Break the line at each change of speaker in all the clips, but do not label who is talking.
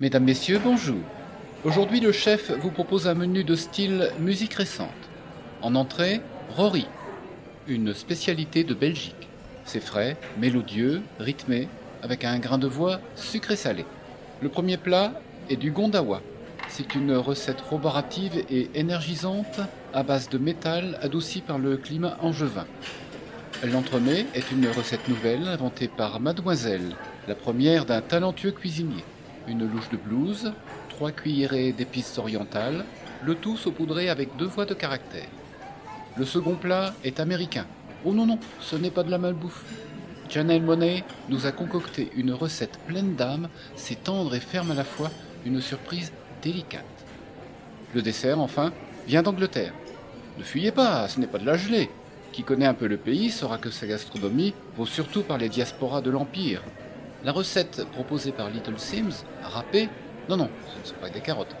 Mesdames, Messieurs, bonjour. Aujourd'hui, le chef vous propose un menu de style musique récente. En entrée, Rory, une spécialité de Belgique. C'est frais, mélodieux, rythmé, avec un grain de voix sucré-salé. Le premier plat est du gondawa. C'est une recette roborative et énergisante à base de métal adouci par le climat angevin. L'entremet est une recette nouvelle inventée par Mademoiselle, la première d'un talentueux cuisinier une louche de blues, trois cuillerées d'épices orientales, le tout saupoudré avec deux voix de caractère. Le second plat est américain. Oh non, non, ce n'est pas de la malbouffe. Janelle Monet nous a concocté une recette pleine d'âme, c'est tendre et ferme à la fois, une surprise délicate. Le dessert, enfin, vient d'Angleterre. Ne fuyez pas, ce n'est pas de la gelée. Qui connaît un peu le pays saura que sa gastronomie vaut surtout par les diasporas de l'Empire, la recette proposée par Little Sims, râpée, non, non, ce ne sont pas des carottes,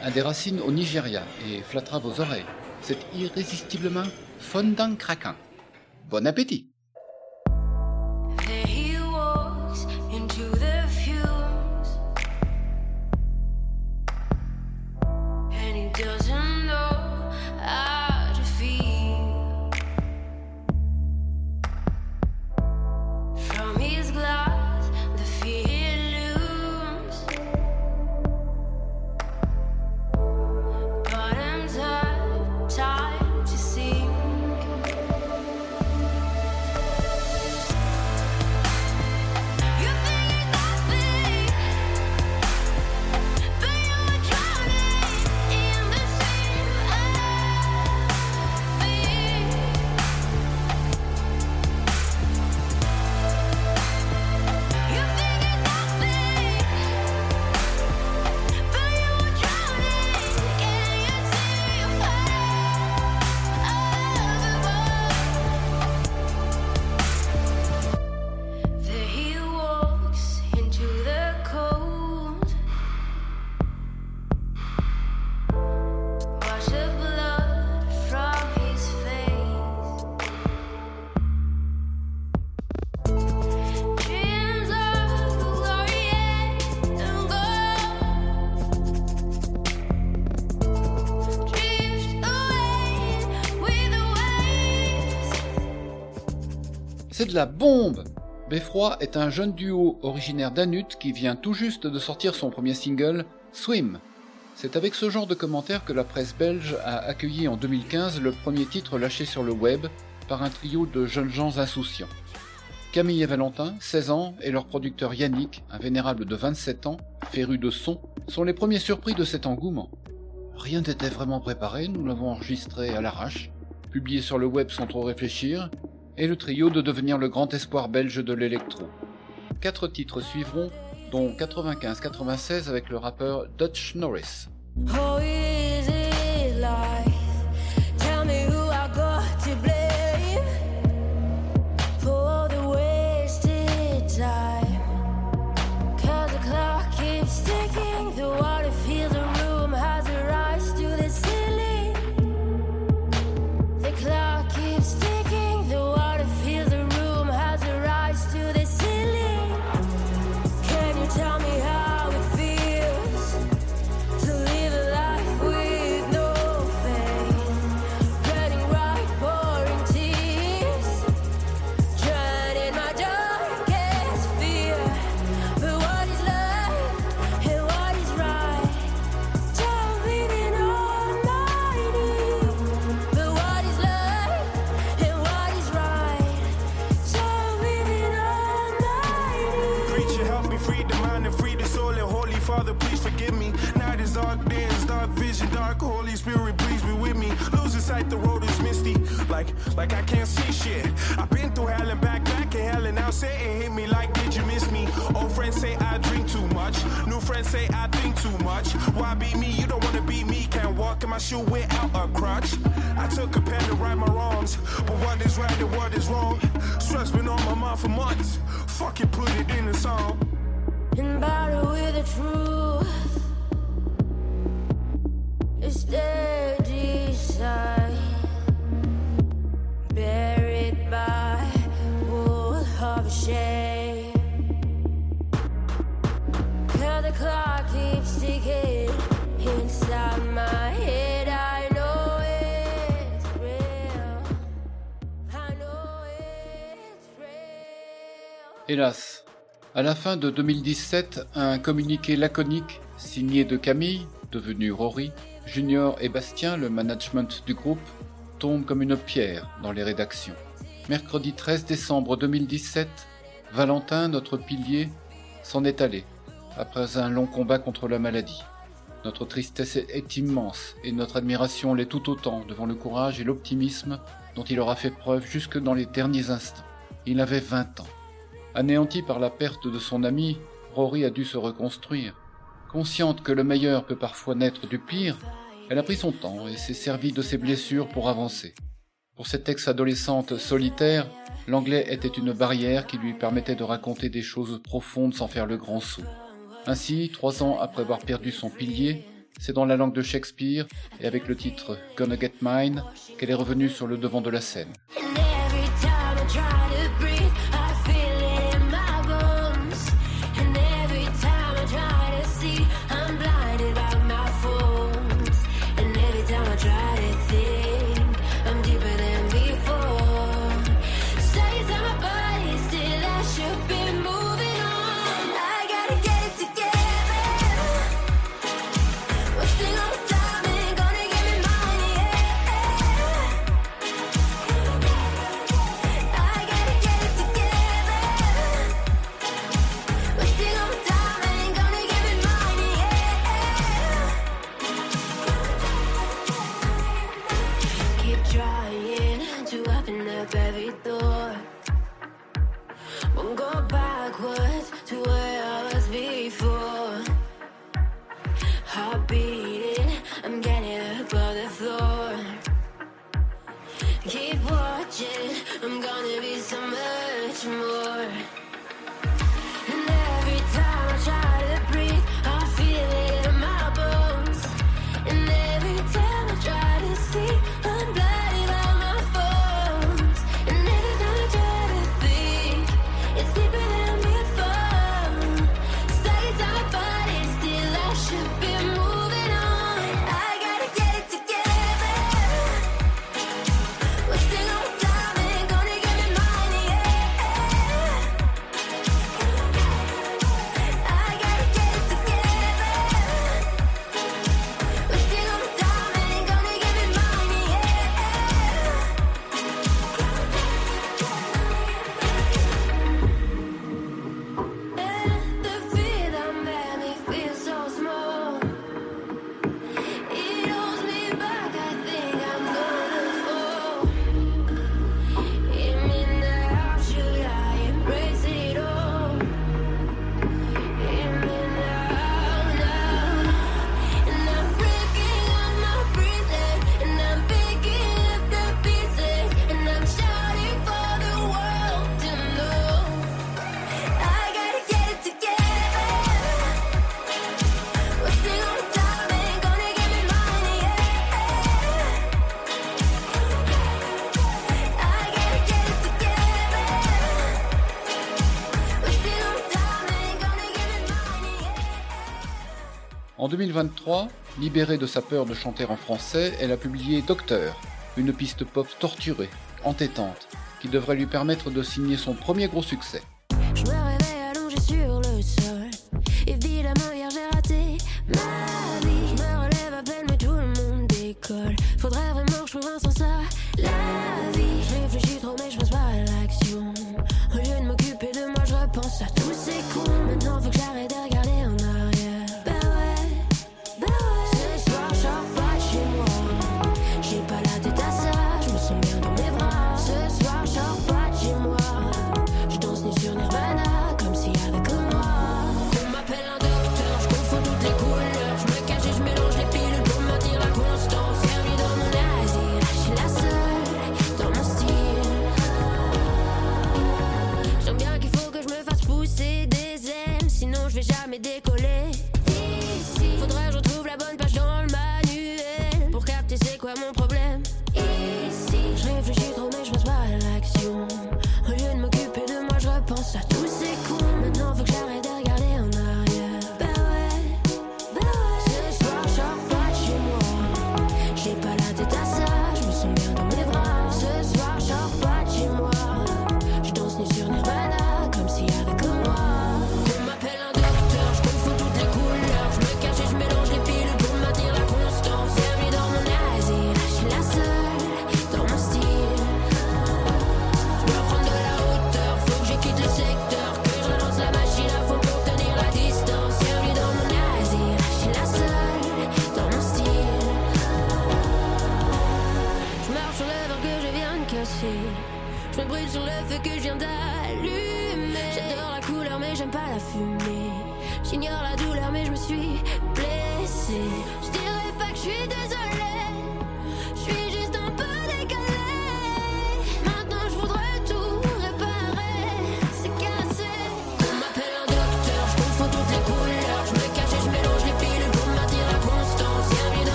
a des racines au Nigeria et flattera vos oreilles. C'est irrésistiblement fondant craquant. Bon appétit! La bombe Beffroi est un jeune duo originaire d'Anut qui vient tout juste de sortir son premier single, Swim. C'est avec ce genre de commentaires que la presse belge a accueilli en 2015 le premier titre lâché sur le web par un trio de jeunes gens insouciants. Camille et Valentin, 16 ans, et leur producteur Yannick, un vénérable de 27 ans, féru de son, sont les premiers surpris de cet engouement. Rien n'était vraiment préparé, nous l'avons enregistré à l'arrache, publié sur le web sans trop réfléchir, et le trio de devenir le grand espoir belge de l'électro. Quatre titres suivront, dont 95-96 avec le rappeur Dutch Norris.
À la fin de 2017, un communiqué laconique signé de Camille, devenu Rory, Junior et Bastien, le management du groupe, tombe comme une pierre dans les rédactions. Mercredi 13 décembre 2017, Valentin, notre pilier, s'en est allé, après un long combat contre la maladie. Notre tristesse est immense et notre admiration l'est tout autant devant le courage et l'optimisme dont il aura fait preuve jusque dans les derniers instants. Il avait 20 ans. Anéanti par la perte de son ami, Rory a dû se reconstruire. Consciente que le meilleur peut parfois naître du pire, elle a pris son temps et s'est servie de ses blessures pour avancer. Pour cette ex-adolescente solitaire, l'anglais était une barrière qui lui permettait de raconter des choses profondes sans faire le grand saut. Ainsi, trois ans après avoir perdu son pilier, c'est dans la langue de Shakespeare et avec le titre Gonna Get Mine qu'elle est revenue sur le devant de la scène. 2023, libérée de sa peur de chanter en français, elle a publié Docteur, une piste pop torturée, entêtante, qui devrait lui permettre de signer son premier gros succès.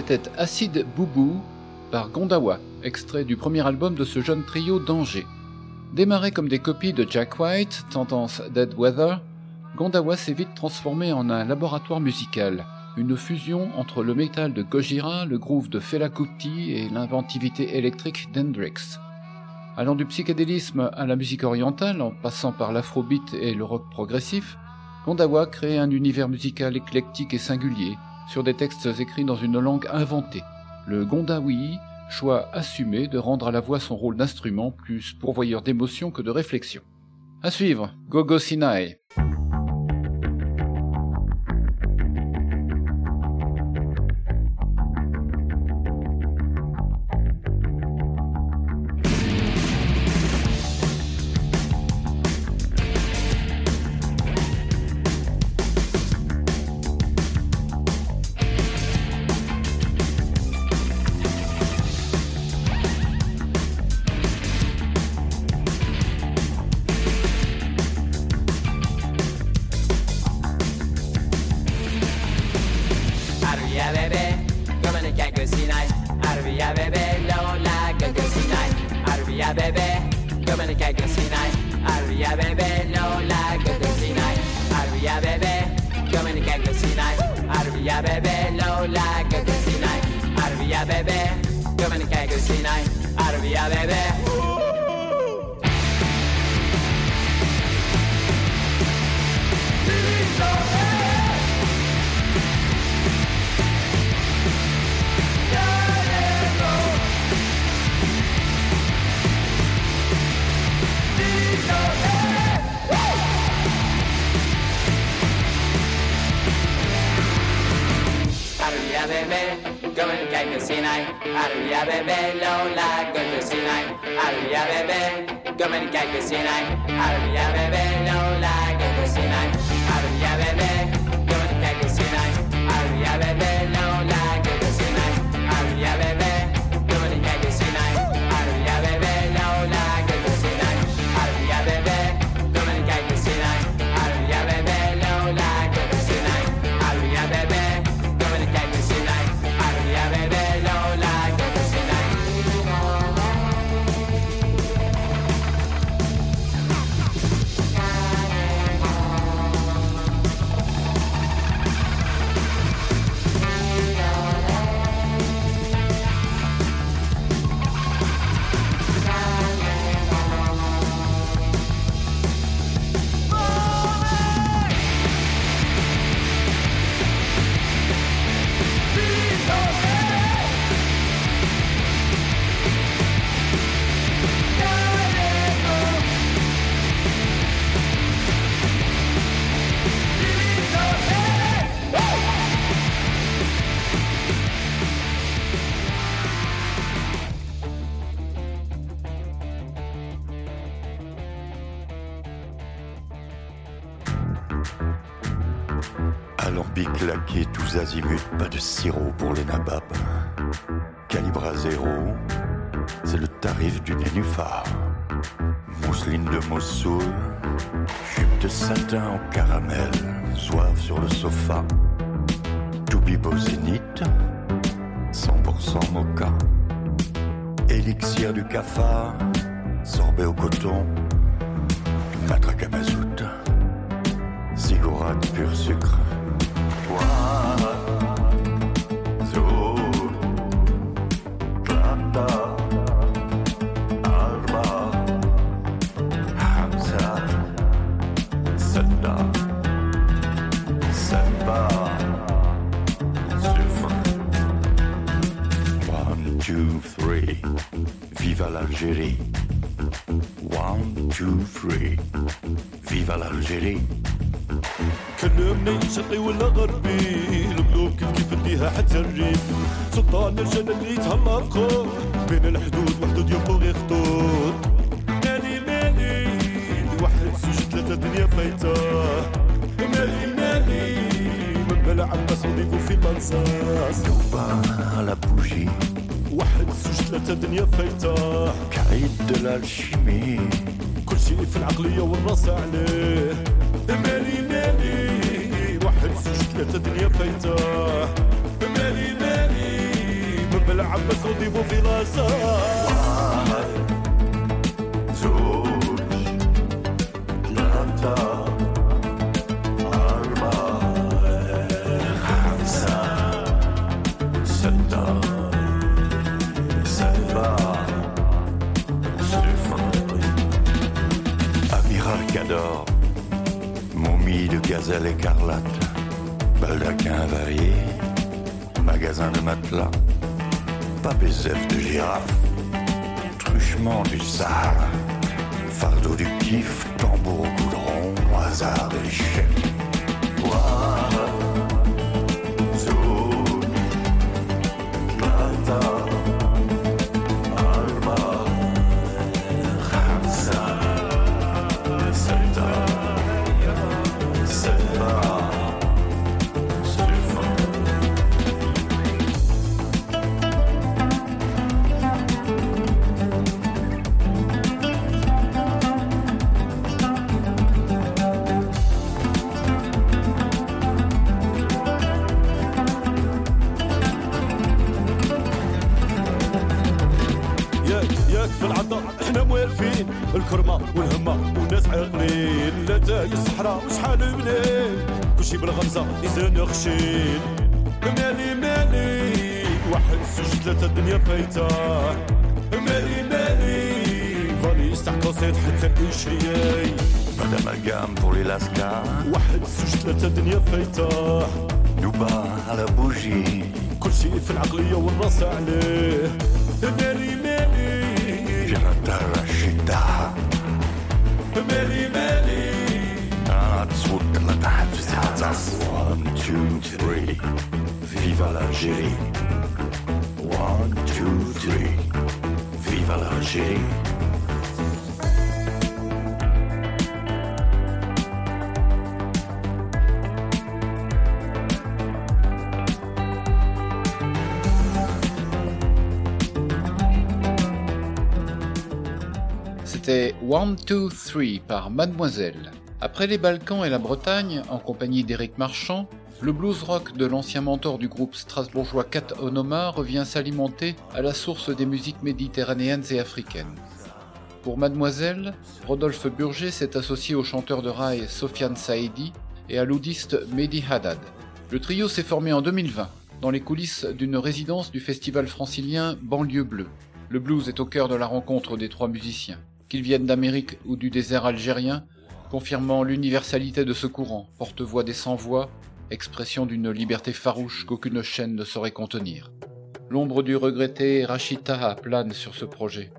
C'était Acid Boubou par Gondawa, extrait du premier album de ce jeune trio d'Angers. Démarré comme des copies de Jack White, tendance Dead Weather, Gondawa s'est vite transformé en un laboratoire musical, une fusion entre le métal de Gojira, le groove de Fela Kuti et l'inventivité électrique d'Hendrix. Allant du psychédélisme à la musique orientale, en passant par l'afrobeat et le rock progressif, Gondawa crée un univers musical éclectique et singulier, sur des textes écrits dans une langue inventée. Le Gondawi, choix assumé de rendre à la voix son rôle d'instrument plus pourvoyeur d'émotion que de réflexion. À suivre, Gogo Sinai.
bebé, come que hay cocinai, arruya bebé, lola, go cocinai, arruya bebé, come and que hay cocinai, arruya bebé, lola, go cocinai. Mousseline de Mossoul, jupe de satin en caramel, soif sur le sofa. Toubibo zénith, 100% mocha. Élixir du cafard, sorbet au coton, matraque à mazout, Ziggorat pur sucre. Viva l'Algérie. One, two, three. Viva l'Algérie.
كلمني شرقي ولا غربي القلوب كيف كيف نديها حتى الريف سلطان الجنة اللي تهلا فخور بين الحدود وحدود يبقوا غير خطوط مالي مالي واحد زوج ثلاثة دنيا فايتة مالي مالي من بلا عباس ونضيفو في المنصاص
la bougie,
واحد زوج ثلاثة دنيا فايتة.
caïd de l'alchimie.
كل شيء في العقلية والرأس عليه. مالي مالي واحد زوج ثلاثة دنيا فايتة. مالي مالي من بلا عباس وضيفو في راسه.
Gazelle écarlate, baldaquin varié, magasin de matelas, papézef de girafe, truchement du Sahara, fardeau du kiff, tambour au goudron, hasard de l'échec.
الراس وثلاثة دنيا فايتة.
نوبة على بوجي
كل شيء في العقلية والرأس عليه. مالي مالي
جرى الدار الشدة
مالي مالي
تصوت طلع تحت في ستة وان تو ثري فيفا l'Algérie وان تو ثري فيفا l'Algérie
One, Two, Three par Mademoiselle. Après les Balkans et la Bretagne, en compagnie d'Éric Marchand, le blues rock de l'ancien mentor du groupe strasbourgeois Kat Onoma revient s'alimenter à la source des musiques méditerranéennes et africaines. Pour Mademoiselle, Rodolphe Burger s'est associé au chanteur de rail Sofiane Saidi et à l'oudiste Mehdi Haddad. Le trio s'est formé en 2020 dans les coulisses d'une résidence du festival francilien Banlieue Bleue. Le blues est au cœur de la rencontre des trois musiciens. Qu'ils viennent d'Amérique ou du désert algérien, confirmant l'universalité de ce courant, porte-voix des sans-voix, expression d'une liberté farouche qu'aucune chaîne ne saurait contenir. L'ombre du regretté Rachid Taha plane sur ce projet.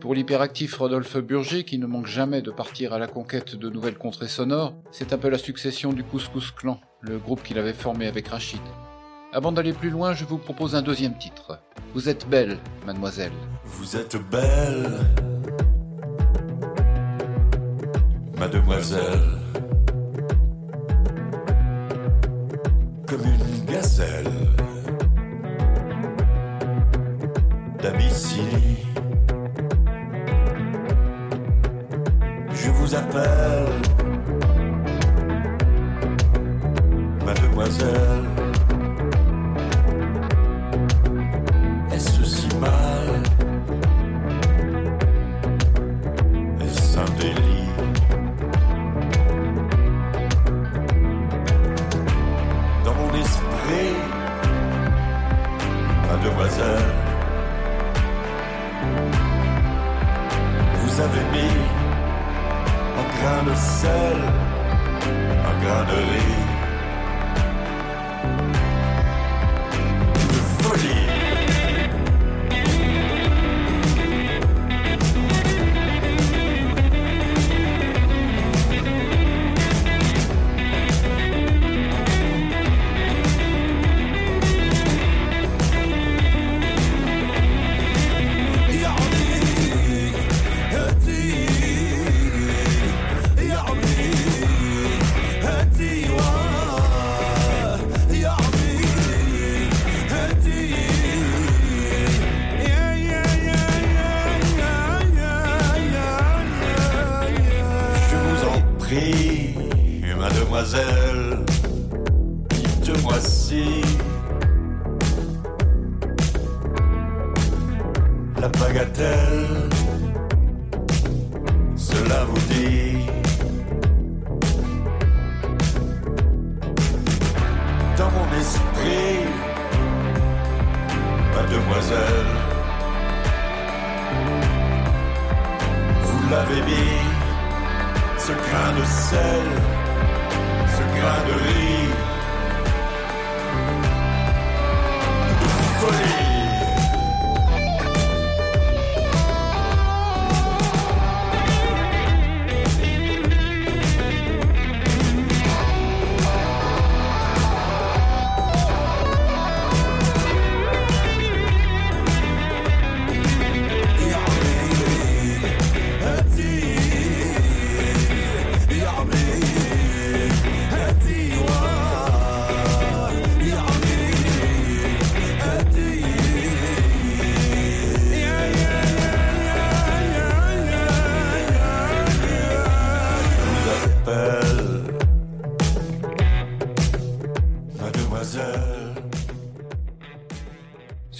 Pour l'hyperactif Rodolphe Burger, qui ne manque jamais de partir à la conquête de nouvelles contrées sonores, c'est un peu la succession du Couscous Clan, le groupe qu'il avait formé avec Rachid. Avant d'aller plus loin, je vous propose un deuxième titre. Vous êtes belle, mademoiselle.
Vous êtes belle, mademoiselle,
comme une gazelle d'Abyssinie.
Je vous appelle, mademoiselle. Grain de sel, un grain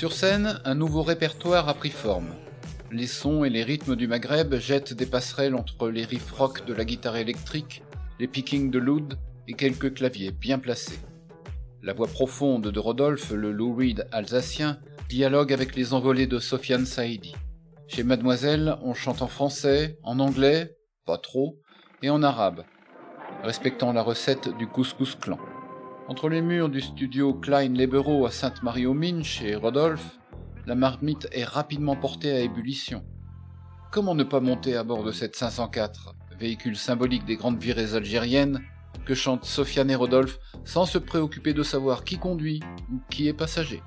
Sur scène, un nouveau répertoire a pris forme. Les sons et les rythmes du Maghreb jettent des passerelles entre les riffs rock de la guitare électrique, les pickings de l'oud et quelques claviers bien placés. La voix profonde de Rodolphe, le Lou Reed alsacien, dialogue avec les envolées de Sofiane Saïdi. Chez Mademoiselle, on chante en français, en anglais, pas trop, et en arabe, respectant la recette du couscous clan. Entre les murs du studio Klein Lebero à Sainte-Marie-aux-Mines chez Rodolphe, la marmite est rapidement portée à ébullition. Comment ne pas monter à bord de cette 504, véhicule symbolique des grandes virées algériennes, que chantent Sofiane et Rodolphe sans se préoccuper de savoir qui conduit ou qui est passager?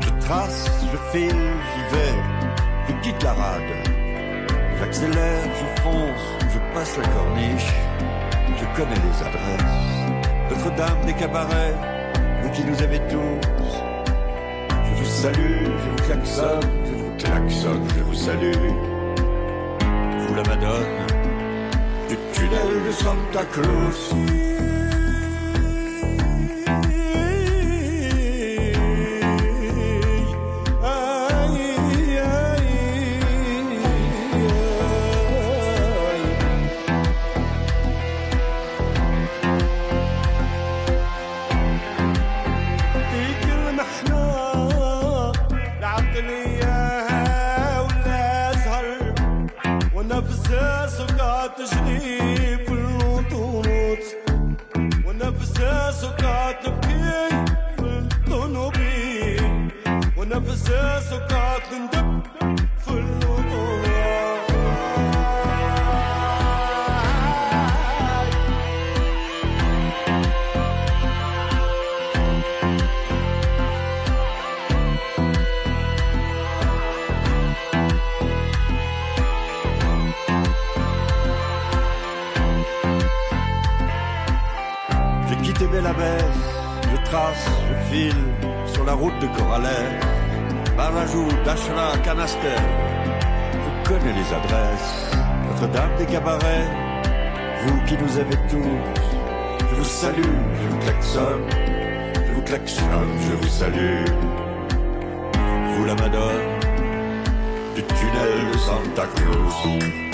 Je trace, je file, j'y vais, je quitte la rade. J'accélère, je fonce, je passe la corniche. Je connais les adresses. Notre-Dame des cabarets, vous qui nous aimez tous. Je vous salue, je vous klaxonne, je vous klaxonne, je vous salue. Vous la madone du tunnel de Santa Cruz.
Whenever says so God the king, route de Coralet, Barajou, Dachera, Canaster. Vous connaissez les adresses, Notre-Dame des Cabarets, vous qui nous avez tous. Je vous salue, je vous klaxonne, je vous klaxonne, je vous salue. Vous la madone du tunnel de Santa Cruz.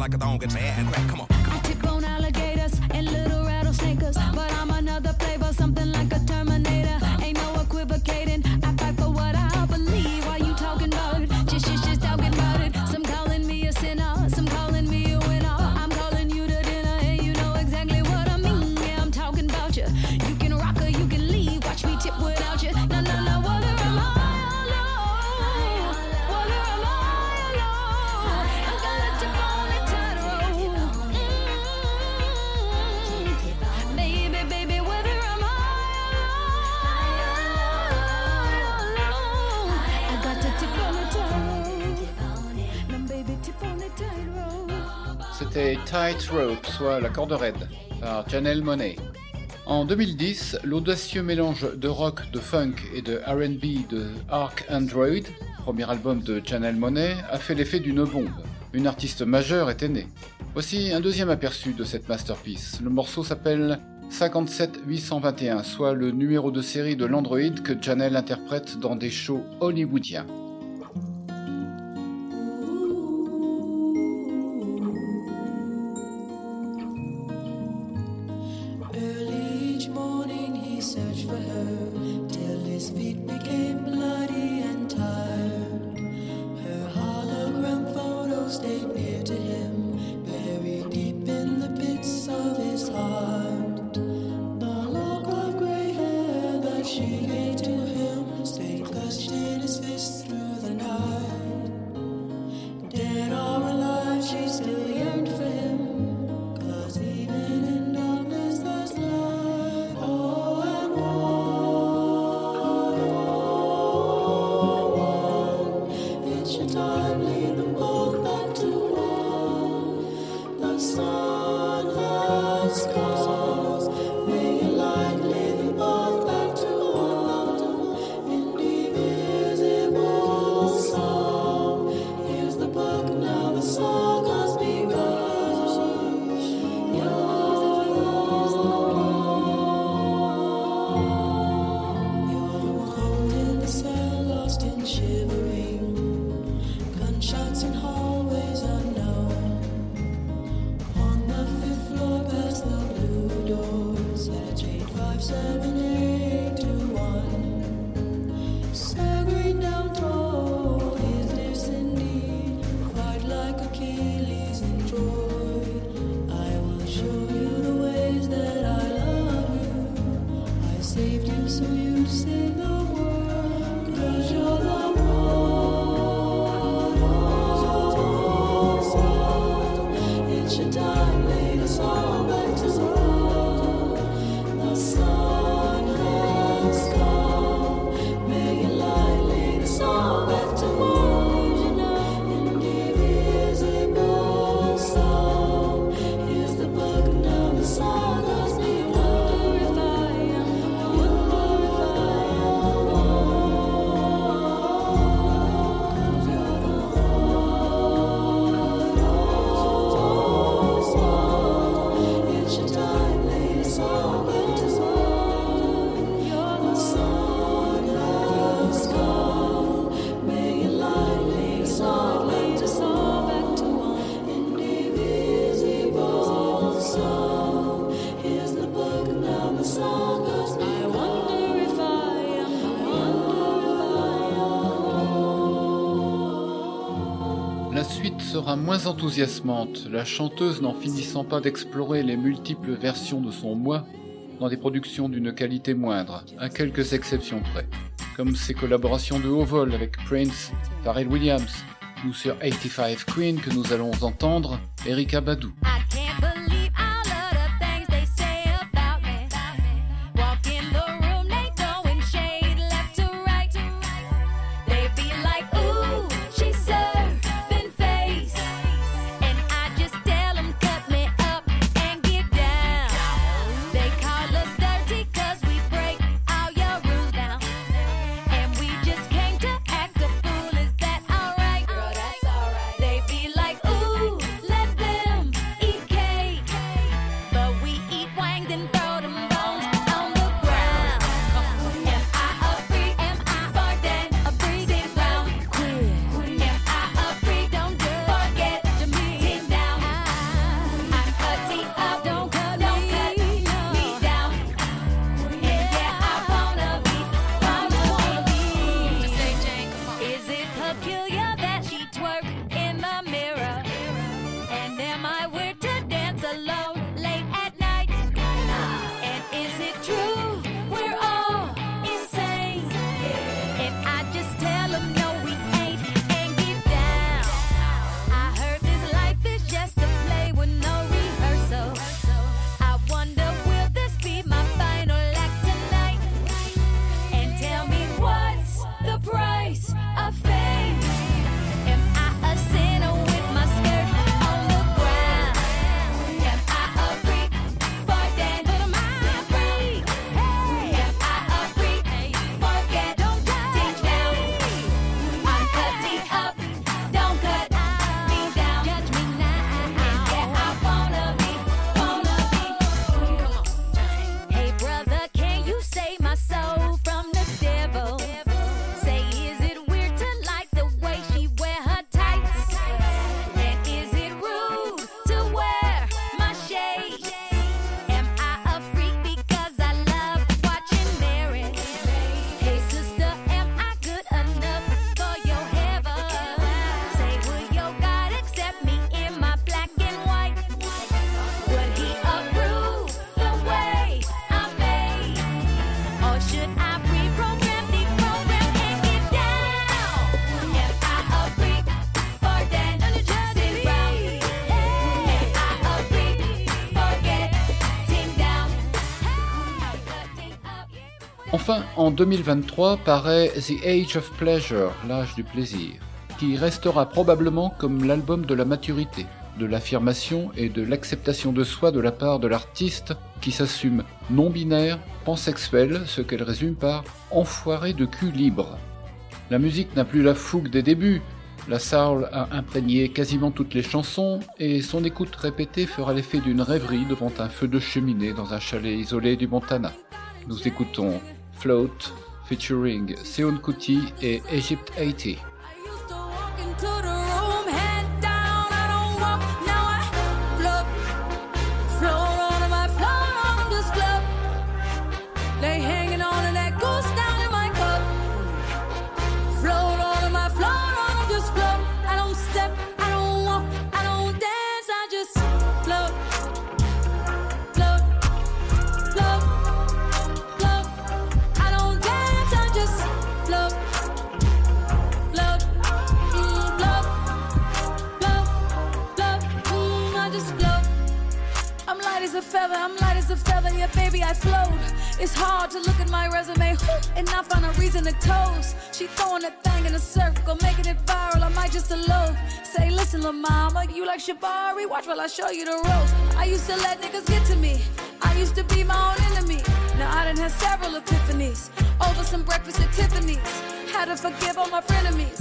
like a
thong, get
mad. soit la corde raide, par Janelle Monet. En 2010, l'audacieux mélange de rock, de funk et de RB de Arc Android, premier album de Janelle Monet, a fait l'effet d'une bombe. Une artiste majeure était née. Voici un deuxième aperçu de cette masterpiece. Le morceau s'appelle 57821, soit le numéro de série de l'Android que Janelle interprète dans des shows hollywoodiens.
darling, it's all back to
normal. moins enthousiasmante, la chanteuse n'en finissant pas d'explorer les multiples versions de son moi dans des productions d'une qualité moindre, à quelques exceptions près, comme ses collaborations de haut vol avec Prince, Pharrell Williams, ou sur 85 Queen que nous allons entendre, Erika
Badou.
Enfin, en 2023 paraît The Age of Pleasure, l'âge du plaisir, qui restera probablement comme l'album de la maturité, de l'affirmation et de l'acceptation de soi de la part de l'artiste qui s'assume non-binaire, pansexuel, ce qu'elle résume par enfoiré de cul libre. La musique n'a plus la fougue des débuts, la Soul a imprégné quasiment toutes les chansons et son écoute répétée fera l'effet d'une rêverie devant un feu de cheminée dans un chalet isolé du Montana. Nous écoutons Float featuring Seon Kuti et Egypt 80.
A feather, I'm light as a feather, yeah, baby, I float. It's hard to look at my resume and not find a reason to toast. She throwing that thing in a circle, making it viral. I might just elope. Say, listen, la mama, you like Shabari? Watch while I show you the ropes. I used to let niggas get to me. I used to be my own enemy. Now I done had several epiphanies over some breakfast at Tiffany's. Had to forgive all my frenemies.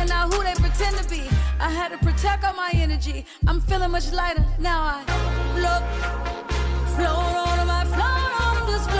Are not who they pretend to be. I had to protect all my energy. I'm feeling much lighter now. I float, float on my float on this float.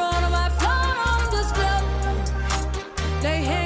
They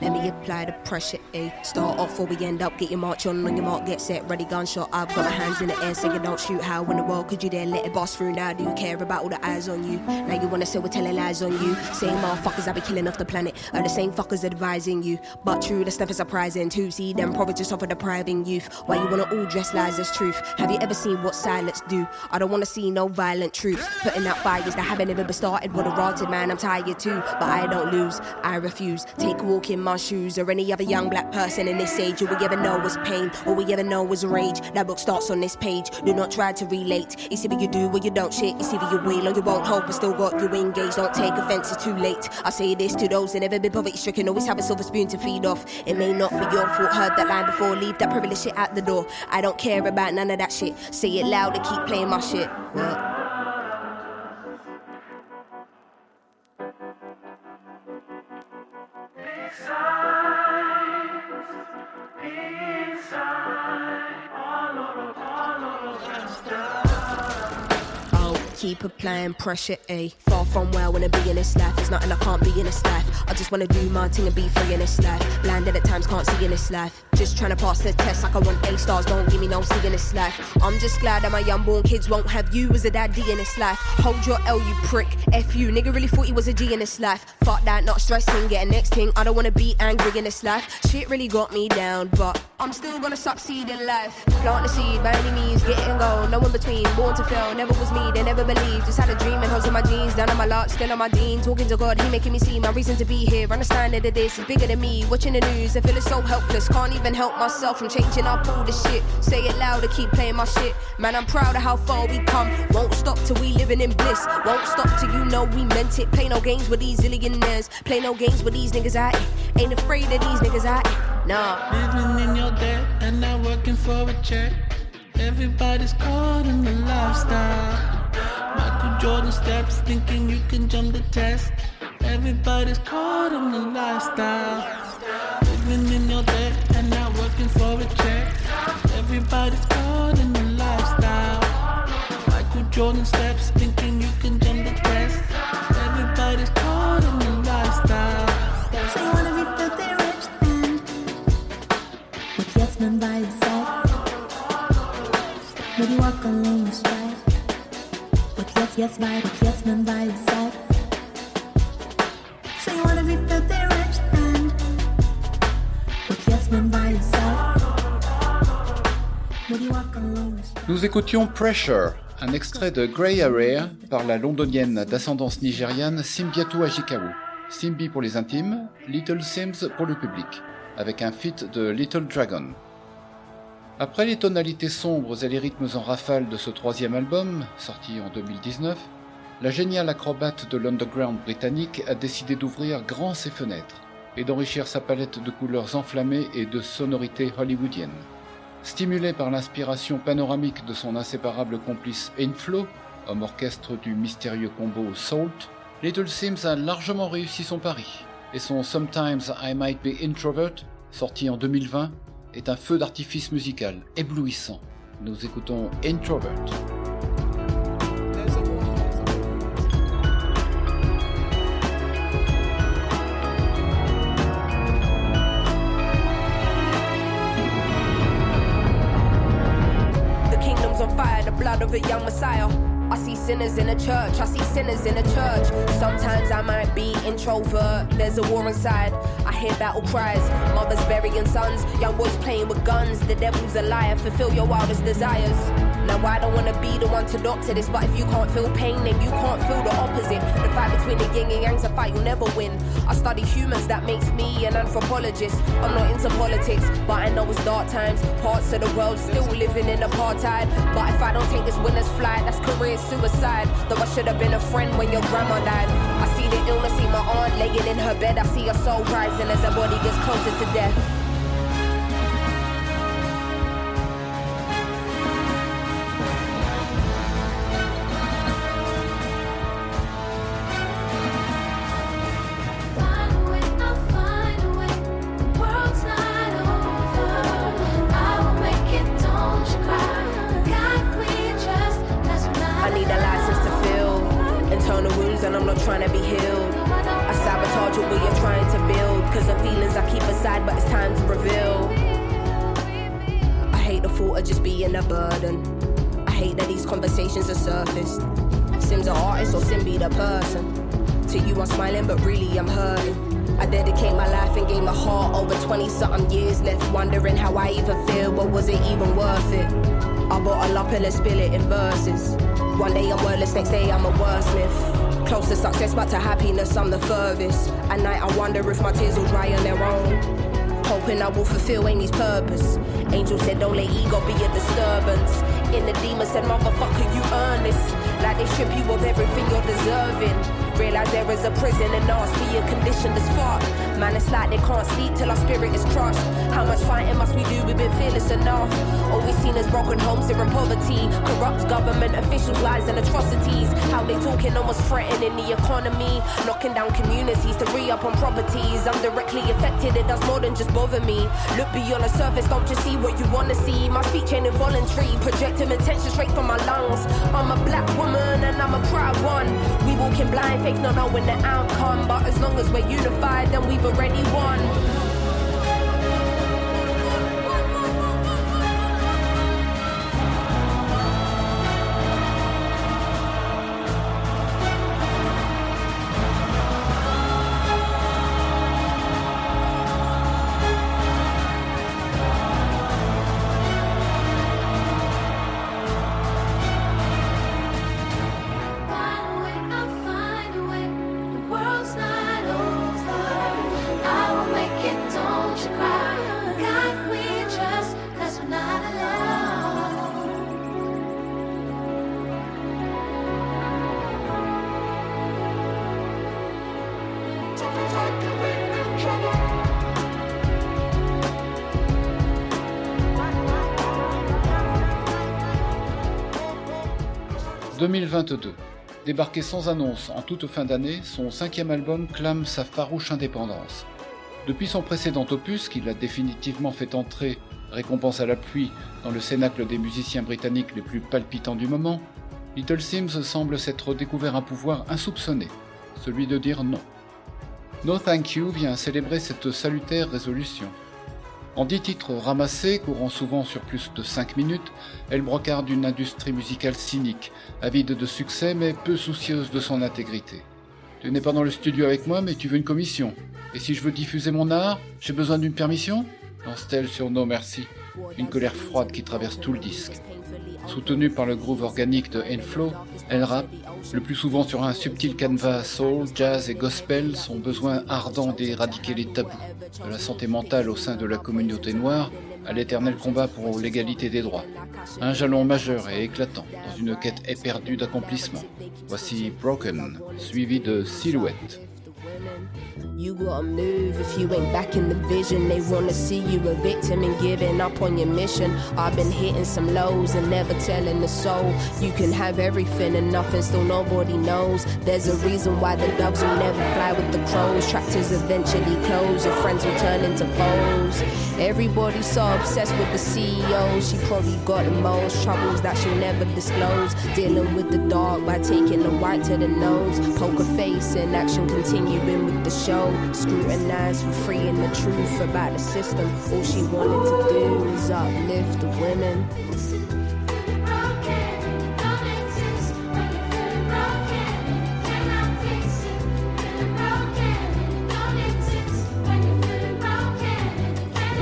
let me apply the pressure, A. Start off before we end up. Get your march on, on your mark, get set, ready, gunshot. I've got my hands in the air, you don't shoot. How in the world could you dare let it boss through? Now do you care about all the eyes on you? Now you wanna say we're telling lies on you? Same motherfuckers I be killing off the planet are the same fuckers advising you. But true, the stuff is surprising too. See them probably just offer depriving youth. Why you wanna all dress lies as truth? Have you ever seen what silence do? I don't wanna see no violent troops putting out fires that haven't ever been started. What a rotted man, I'm tired too, but I don't lose. I refuse. Take a walk in my shoes or any other young black person in this age. All we ever know is pain, all we ever know is rage. That book starts on this page. Do not try to relate. It's either you do or you don't shit. It's either you will or you won't hope. I still got you engaged. Don't take offense, it's too late. I say this to those that never been poverty stricken. Always have a silver spoon to feed off. It may not be your fault. Heard that line before. Leave that privilege shit at the door. I don't care about none of that shit. Say it loud and keep playing my shit. Oh, keep applying pressure, A. Far from where I wanna be in this life. There's nothing I can't be in this life. I just wanna do my thing and be free in this life. Blinded at times, can't see in this life. Just trying to pass the test like I want A stars. Don't give me no C in this life. I'm just glad that my unborn kids won't have you as a daddy in this life. Hold your L, you prick. F you, nigga really thought he was a G in this life. Fuck that, not stressing. Get a next thing. I don't wanna be angry in this life. Shit really got me down, but I'm still gonna succeed in life. Plant the seed by any means, getting gold. No in between, born to fail. Never was me, they never believe. Just had a dream and hopes in my jeans. Down on my luck, still on my dean. Talking to God, he making me see my reason to be here. Understanding that this is bigger than me. Watching the news, I feeling so helpless. Can't even help myself from changing up all the shit. Say it loud to keep playing my shit. Man, I'm proud of how far we come. Won't stop till we living in bliss. Won't stop till you know we meant it. Play no games with these zillionaires. Play no games with these niggas. I ain't afraid of these niggas. I nah.
Living in your debt and not working for a check. Everybody's caught in the lifestyle. Jordan steps thinking you can jump the test. Everybody's caught in the lifestyle. Living in your debt and not working for a check. Everybody's caught in the lifestyle. Michael Jordan steps thinking you can jump the test. Everybody's caught in the lifestyle.
So you wanna be filthy rich then? With yes men by your side. Would you walk? With yes, yes?
Nous écoutions Pressure, un extrait de Grey Area par la londonienne d'ascendance nigériane Simbiatu Ajikawu. Simbi pour les intimes, Little Sims pour le public, avec un feat de Little Dragon. Après les tonalités sombres et les rythmes en rafale de ce troisième album, sorti en 2019, la géniale acrobate de l'underground britannique a décidé d'ouvrir grand ses fenêtres et d'enrichir sa palette de couleurs enflammées et de sonorités hollywoodiennes. Stimulé par l'inspiration panoramique de son inséparable complice Inflow, homme orchestre du mystérieux combo Salt, Little Sims a largement réussi son pari, et son Sometimes I Might Be Introvert, sorti en 2020, est un feu d'artifice musical éblouissant. Nous écoutons Introvert.
The the blood of a young Messiah. I see sinners in a church, I see sinners in a church. Sometimes I might be introvert, there's a war inside. Hear battle cries, mothers burying sons, young boys playing with guns. The devil's a liar, fulfill your wildest desires. Now I don't wanna be the one to doctor this, but if you can't feel pain, then you can't feel the opposite. The fight between the yin and yang's a fight you'll never win. I study humans, that makes me an anthropologist. I'm not into politics, but I know it's dark times. Parts of the world still living in apartheid. But if I don't take this winner's flight, that's career suicide. Though I should have been a friend when your grandma died. I see the illness, see my aunt laying in her bed. I see her soul rising as her body gets closer to death. Tears will dry on their own. Hoping I will fulfill Amy's purpose. Angel said, don't let ego be a disturbance. In the demon said, motherfucker, you earn this. Like they strip you of everything you're deserving. Realize there is a prison and be a condition as fuck. Man, it's like they can't sleep till our spirit is crushed. How much fighting must we do? We've been fearless enough. All we've seen is broken homes here in poverty. Corrupt government officials, lies and atrocities. How they talking almost threatening the economy. Knocking down communities to re up on properties. I'm directly affected, it does more than just bother me. Look beyond the surface, don't just see what you wanna see. My speech ain't involuntary, projecting attention straight from my lungs. I'm a black woman and I'm a proud one. We walking blind, faith not knowing the outcome. But as long as we're unified, then we've already won.
« 2022. Débarqué sans annonce en toute fin d'année, son cinquième album clame sa farouche indépendance. Depuis son précédent opus, qui l'a définitivement fait entrer, récompense à la pluie, dans le cénacle des musiciens britanniques les plus palpitants du moment, Little Sims semble s'être découvert un pouvoir insoupçonné, celui de dire non. No Thank You vient célébrer cette salutaire résolution. En dix titres ramassés, courant souvent sur plus de 5 minutes, elle brocarde une industrie musicale cynique, avide de succès mais peu soucieuse de son intégrité. Tu n'es pas dans le studio avec moi mais tu veux une commission. Et si je veux diffuser mon art, j'ai besoin d'une permission? Lance-t-elle sur No Merci, une colère froide qui traverse tout le disque. Soutenue par le groove organique de Inflow, elle rappe, le plus souvent sur un subtil canevas soul, jazz et gospel, son besoin ardent d'éradiquer les tabous, de la santé mentale au sein de la communauté noire à l'éternel combat pour l'égalité des droits. Un jalon majeur et éclatant dans une quête éperdue d'accomplissement. Voici Broken, suivi de Silhouette.
You gotta move if you ain't back in the vision. They wanna see you a victim and giving up on your mission. I've been hitting some lows and never telling the soul. You can have everything and nothing, still nobody knows. There's a reason why the doves will never fly with the crows. Tractors eventually close, your friends will turn into foes. Everybody's so obsessed with the CEO. She probably got the most troubles that she'll never disclose. Dealing with the dark by taking the white to the nose. Poker face and action continuing with the show. Scrutinized for freeing the truth about the system. All she wanted to do was uplift the women.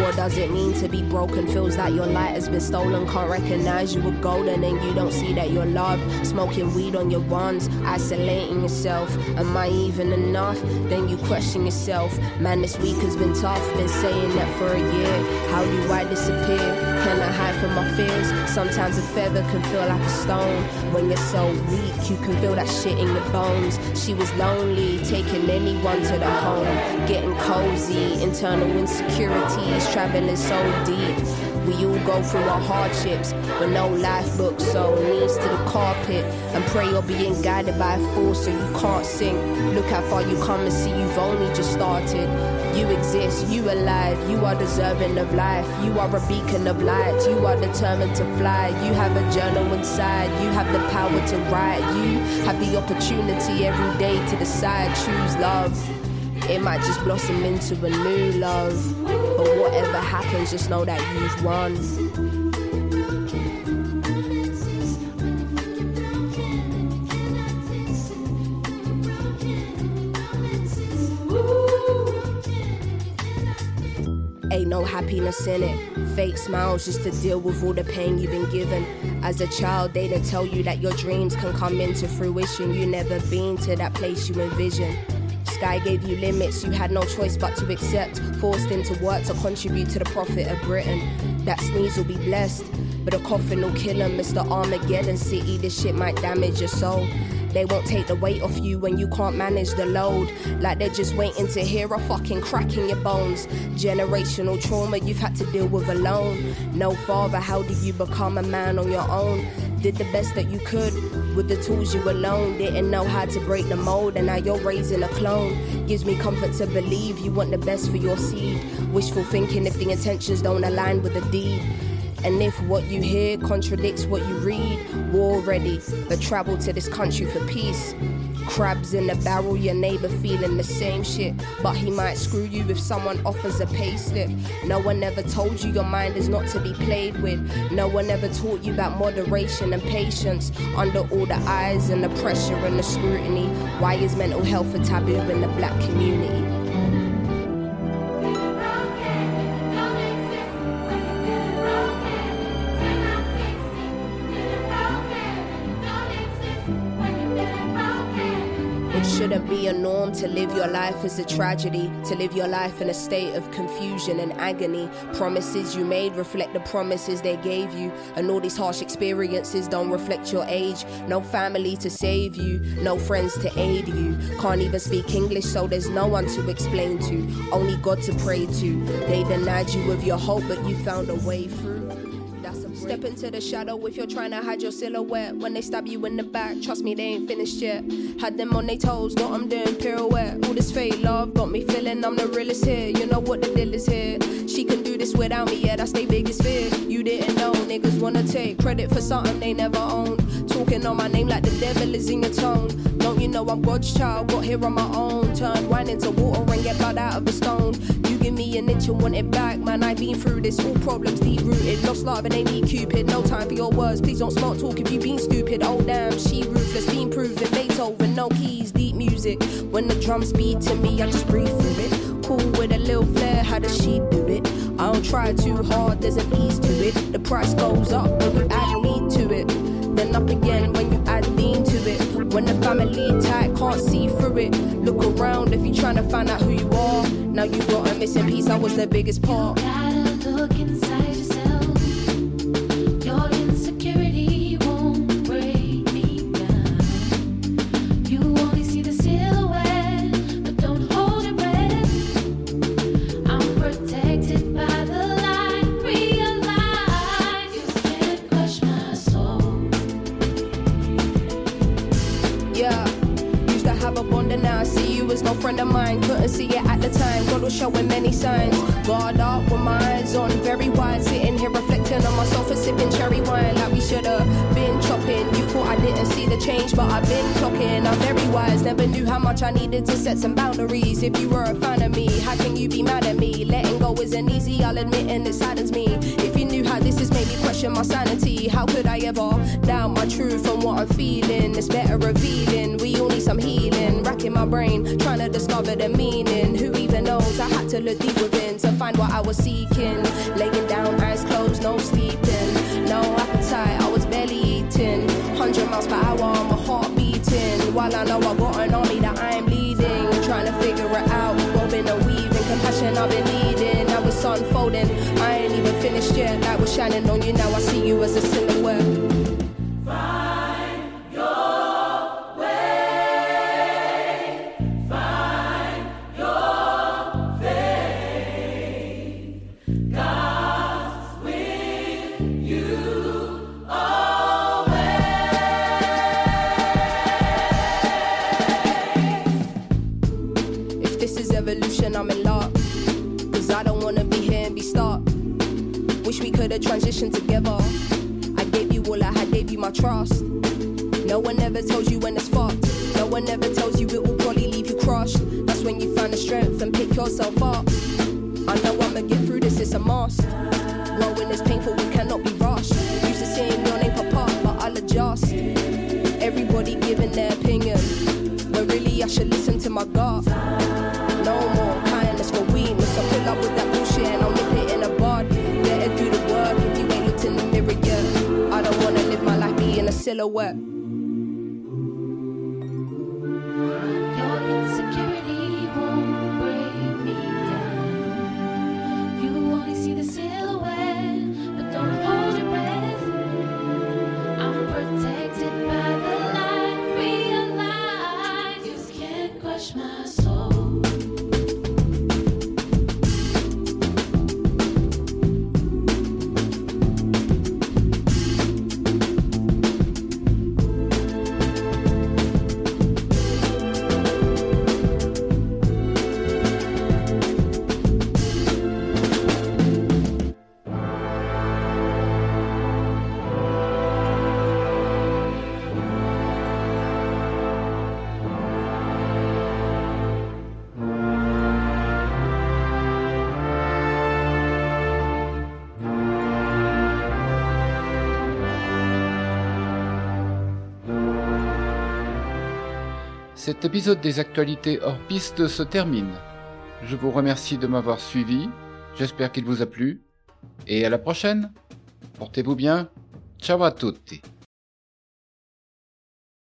What does it mean to be broken? Feels like your light has been stolen. Can't recognize you were golden and you don't see that you're loved. Smoking weed on your runs, isolating yourself. Am I even enough? Then you question yourself. Man, this week has been tough. Been saying that for a year. How do I disappear? Can I hide from my fears? Sometimes a feather can feel like a stone. When you're so weak, you can feel that shit in your bones. She was lonely, taking anyone to the home. Getting cozy, internal insecurities, traveling so deep. We all go through our hardships, but no life book, so knees to the carpet and pray you're being guided by a force so you can't sink. Look how far you come and see you've only just started. You exist, you alive, you are deserving of life. You are a beacon of light, you are determined to fly. You have a journal inside, you have the power to write. You have the opportunity every day to decide, choose love. It might just blossom into a new love. But whatever happens, just know that you've won. Ain't no happiness in it. Fake smiles just to deal with all the pain you've been given. As a child, they didn't tell you that your dreams can come into fruition. You never been to that place you envision. Sky gave you limits, you had no choice but to accept. Forced into work to contribute to the profit of Britain. That sneeze will be blessed, but a coffin will kill him. Mr. Armageddon City, this shit might damage your soul. They won't take the weight off you when you can't manage the load. Like they're just waiting to hear a fucking crack in your bones. Generational trauma you've had to deal with alone. No father, how did you become a man on your own? Did the best that you could with the tools you alone. Didn't know how to break the mold, and now you're raising a clone. Gives me comfort to believe you want the best for your seed. Wishful thinking if the intentions don't align with the deed. And if what you hear contradicts what you read, war ready, but travel to this country for peace. Crabs in a barrel, your neighbor feeling the same shit. But he might screw you if someone offers a pay slip. No one ever told you your mind is not to be played with. No one ever taught you about moderation and patience. Under all the eyes and the pressure and the scrutiny. Why is mental health a taboo in the black community? Shouldn't be a norm to live your life as a tragedy, to live your life in a state of confusion and agony. Promises you made reflect the promises they gave you, and all these harsh experiences don't reflect your age. No family to save you, no friends to aid you. Can't even speak English, so there's no one to explain to, only God to pray to. They denied you of your hope, but you found a way through. Step into the shadow if you're trying to hide your silhouette. When they stab you in the back, trust me, they ain't finished yet. Had them on their toes, got them doing pirouette. All this fake love got me feeling I'm the realest here. You know what the deal is here. She can do this without me, yeah, that's their biggest fear. You didn't know, niggas wanna take credit for something they never owned. Talking on my name like the devil is in your tone. Don't you know I'm God's child? Got here on my own. Turn wine into water and get blood out of the stone. You give me an inch and want it back, man. I've been through this. All problems deep rooted. Lost love and ain't need Cupid. No time for your words. Please don't smart talk if you been stupid. Oh damn, she ruthless. Been proven. Beethoven, no keys, deep music. When the drums beat to me, I just breathe through it. Cool with a little flair. How does she do it? I don't try too hard. There's an ease to it. The price goes up when you add me to it. Then up again when you add lean to it. When the family tight, can't see through it. Look around if you're trying to find out who you are. Now you got a missing piece, I was the biggest part.
Gotta look inside yourself. Your insecurity won't break me down. You only see the silhouette, but don't hold your breath. I'm protected by the light. Realize you can't crush my soul.
Yeah. Used to have a bond and now I see you as no friend of mine. Couldn't see it at the time. God was showing many signs. Guard up with my eyes on very wide. Sitting here reflecting on my sofa, sipping cherry wine like we should have been chopping. You thought I didn't see the change, but I've been clocking. I'm very wise. Never knew how much I needed to set some boundaries. If you were a fan of me, how can you be mad at me? Letting go isn't easy, I'll admit, and it saddens me. If you knew how this has made me question my sanity, how could I ever doubt my truth and what I'm feeling? It's better revealing. We all need some healing. Racking my brain, trying to discover the meaning. Who even knows? I had to look deep within to find what I was seeking. Laying down, eyes closed, no sleeping, no appetite. I was barely eating. Hundred miles per hour, my heart beating. While I know I got an army that I'm leading, trying to figure it out. Robin and weaving, compassion I've been needing. Now it's unfolding. I ain't even finished yet. Light was shining on you. Now I see you as a silhouette. Wish we could have transitioned together. I gave you all I had, gave you my trust. No one ever tells you when it's fucked. No one ever tells you it will probably leave you crushed. That's when you find the strength and pick yourself up. I know I'ma get through this, it's a must. Growing is painful, we cannot be rushed. Used to seeing your name pop up, but I'll adjust. Everybody giving their opinion. But really, I should listen to my gut. No more kindness for weakness. So pull up with that silhouette.
Cet épisode des actualités hors piste se termine. Je vous remercie de m'avoir suivi, j'espère qu'il vous a plu, et à la prochaine. Portez-vous bien, ciao à tutti.